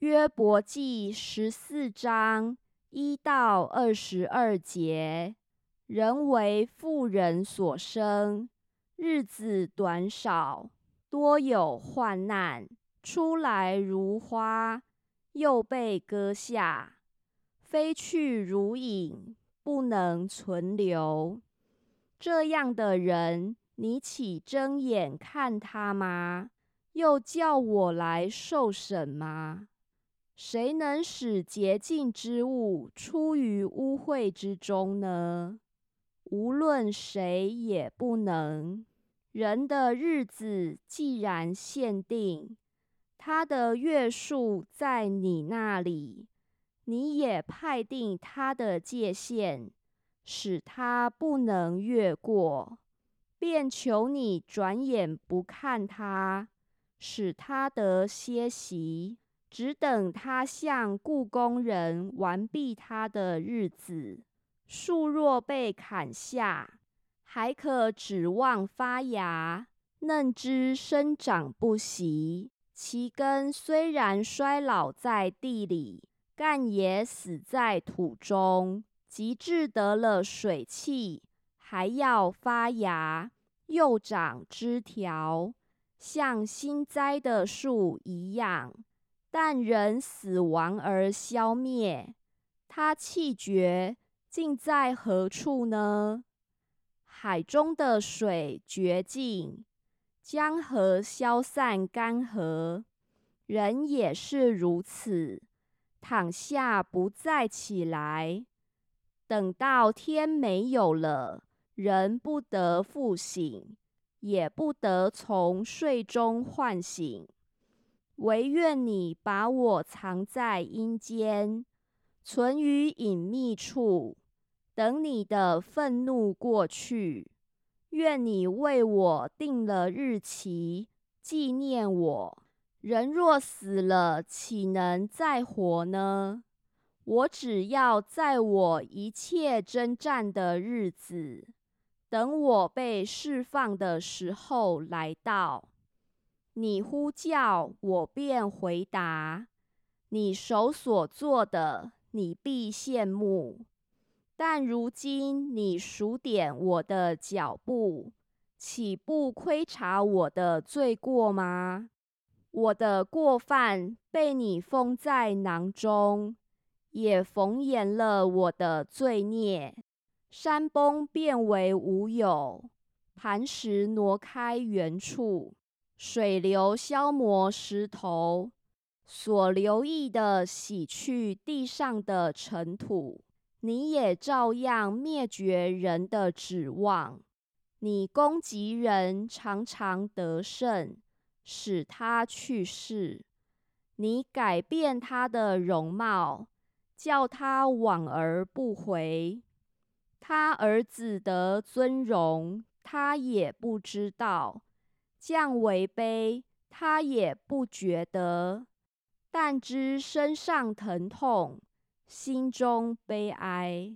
约伯记十四章一到二十二节：人为妇人所生，日子短少，多有患难，出来如花，又被割下，飞去如影，不能存留。这样的人，你岂睁眼看他吗？又叫我来受审吗？谁能使洁净之物出于污秽之中呢？无论谁也不能。人的日子既然限定，他的月数在你那里，你也派定他的界限，使他不能越过，便求你转眼不看他，使他得歇息。只等他向故宫人完毕他的日子，树若被砍下，还可指望发芽；嫩枝生长不息，其根虽然衰老在地里，干也死在土中。及至得了水气，还要发芽，又长枝条，像新栽的树一样。但人死亡而消灭，他气绝，竟在何处呢？海中的水绝尽，江河消散干涸，人也是如此，躺下不再起来。等到天没有了，人不得复醒，也不得从睡中唤醒。唯愿你把我藏在阴间，存于隐秘处，等你的愤怒过去。愿你为我定了日期，纪念我。人若死了，岂能再活呢？我只要在我一切征战的日子，等我被释放的时候来到。你呼叫我，便回答；你手所做的，你必羡慕。但如今你数点我的脚步，岂不窥察我的罪过吗？我的过犯被你封在囊中，也缝严了我的罪孽。山崩变为无有，磐石挪开原处。水流消磨石头，所留意的洗去地上的尘土。你也照样灭绝人的指望。你攻击人，常常得胜，使他去世。你改变他的容貌，叫他往而不回。他儿子得尊荣，他也不知道。降为卑，他也不觉得；但知身上疼痛，心中悲哀。